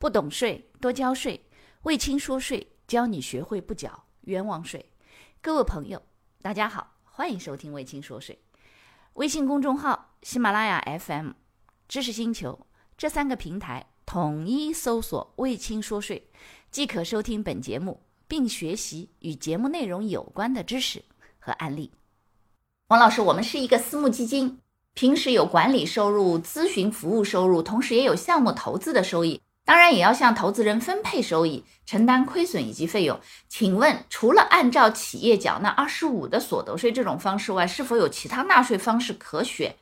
不懂税多交税，魏青说税教你学会不缴冤枉税。各位朋友，大家好，欢迎收听魏青说税。微信公众号、喜马拉雅 FM、知识星球这三个平台统一搜索“魏青说税”，即可收听本节目，并学习与节目内容有关的知识和案例。王老师，我们是一个私募基金，平时有管理收入、咨询服务收入，同时也有项目投资的收益。当然也要向投资人分配收益，承担亏损以及费用。请问，除了按照企业缴纳二十五的所得税这种方式外，是否有其他纳税方式可选？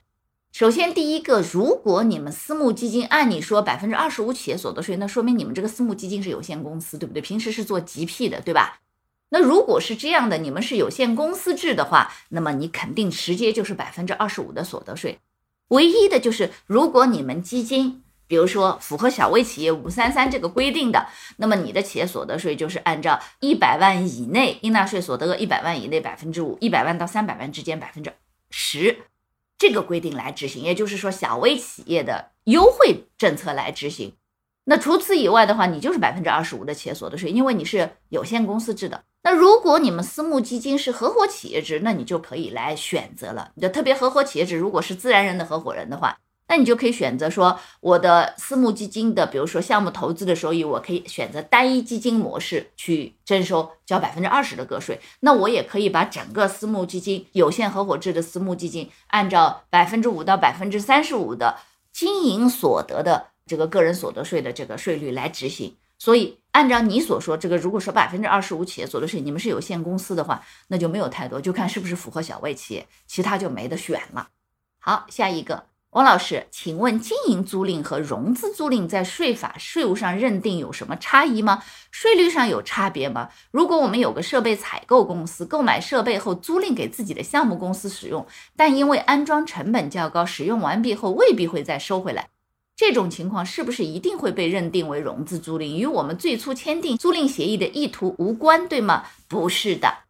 首先，第一个，如果你们私募基金按你说百分之二十五企业所得税，那说明你们这个私募基金是有限公司，对不对？平时是做 GP 的，对吧？那如果是这样的，你们是有限公司制的话，那么你肯定直接就是百分之二十五的所得税。唯一的就是，如果你们基金。比如说，符合小微企业五三三这个规定的，那么你的企业所得税就是按照一百万以内应纳税所得额一百万以内百分之五，一百万到三百万之间百分之十这个规定来执行。也就是说，小微企业的优惠政策来执行。那除此以外的话，你就是百分之二十五的企业所得税，因为你是有限公司制的。那如果你们私募基金是合伙企业制，那你就可以来选择了。就特别合伙企业制，如果是自然人的合伙人的话。那你就可以选择说，我的私募基金的，比如说项目投资的收益，我可以选择单一基金模式去征收，交百分之二十的个税。那我也可以把整个私募基金有限合伙制的私募基金，按照百分之五到百分之三十五的经营所得的这个个人所得税的这个税率来执行。所以，按照你所说，这个如果说百分之二十五企业所得税，你们是有限公司的话，那就没有太多，就看是不是符合小微企业，其他就没得选了。好，下一个。王老师，请问经营租赁和融资租赁在税法税务上认定有什么差异吗？税率上有差别吗？如果我们有个设备采购公司，购买设备后租赁给自己的项目公司使用，但因为安装成本较高，使用完毕后未必会再收回来，这种情况是不是一定会被认定为融资租赁？与我们最初签订租赁协议的意图无关，对吗？不是的，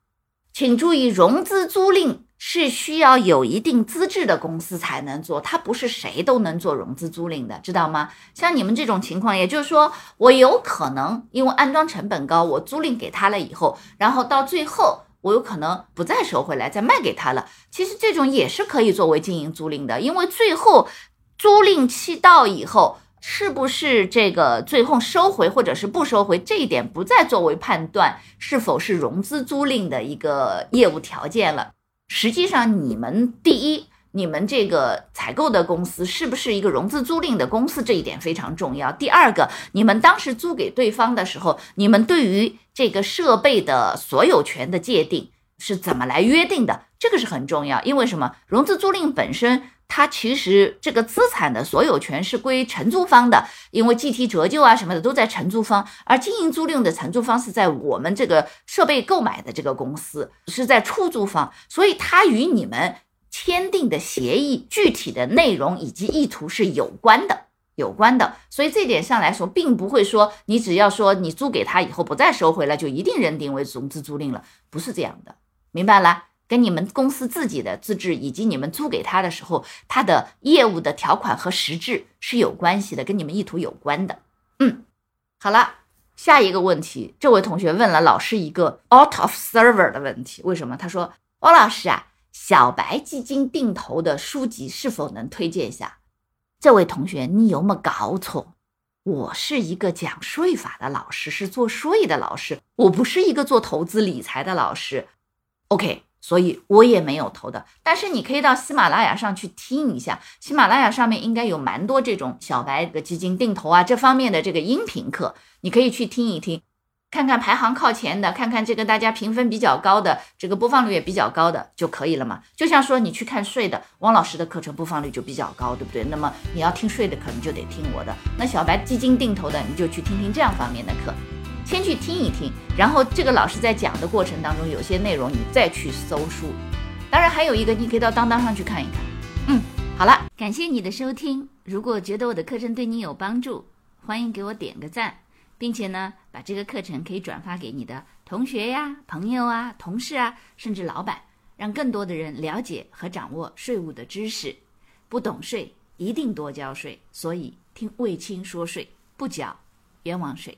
请注意，融资租赁。是需要有一定资质的公司才能做，它不是谁都能做融资租赁的，知道吗？像你们这种情况，也就是说，我有可能因为安装成本高，我租赁给他了以后，然后到最后我有可能不再收回来，再卖给他了。其实这种也是可以作为经营租赁的，因为最后租赁期到以后，是不是这个最后收回或者是不收回，这一点不再作为判断是否是融资租赁的一个业务条件了。实际上，你们第一，你们这个采购的公司是不是一个融资租赁的公司，这一点非常重要。第二个，你们当时租给对方的时候，你们对于这个设备的所有权的界定是怎么来约定的？这个是很重要。因为什么？融资租赁本身，它其实这个资产的所有权是归承租方的，因为计提折旧啊什么的都在承租方，而经营租赁的承租方是在我们这个设备购买的这个公司是在出租方，所以它与你们签订的协议具体的内容以及意图是有关的，有关的。所以这点上来说，并不会说你只要说你租给他以后不再收回来，就一定认定为融资租赁了，不是这样的，明白了？跟你们公司自己的资质以及你们租给他的时候，他的业务的条款和实质是有关系的，跟你们意图有关的。嗯，好了，下一个问题，这位同学问了老师一个 out of server 的问题，为什么？他说：“汪老师啊，小白基金定投的书籍是否能推荐一下？”这位同学，你有没有搞错？我是一个讲税法的老师，是做税的老师，我不是一个做投资理财的老师。OK。所以我也没有投的，但是你可以到喜马拉雅上去听一下，喜马拉雅上面应该有蛮多这种小白的基金定投啊这方面的这个音频课，你可以去听一听，看看排行靠前的，看看这个大家评分比较高的，这个播放率也比较高的就可以了嘛。就像说你去看税的，汪老师的课程播放率就比较高，对不对？那么你要听税的，可能就得听我的。那小白基金定投的，你就去听听这样方面的课。先去听一听，然后这个老师在讲的过程当中，有些内容你再去搜书。当然还有一个，你可以到当当上去看一看。嗯，好了，感谢你的收听。如果觉得我的课程对你有帮助，欢迎给我点个赞，并且呢，把这个课程可以转发给你的同学呀、朋友啊、同事啊，甚至老板，让更多的人了解和掌握税务的知识。不懂税，一定多交税。所以听卫青说税，不缴。冤枉税。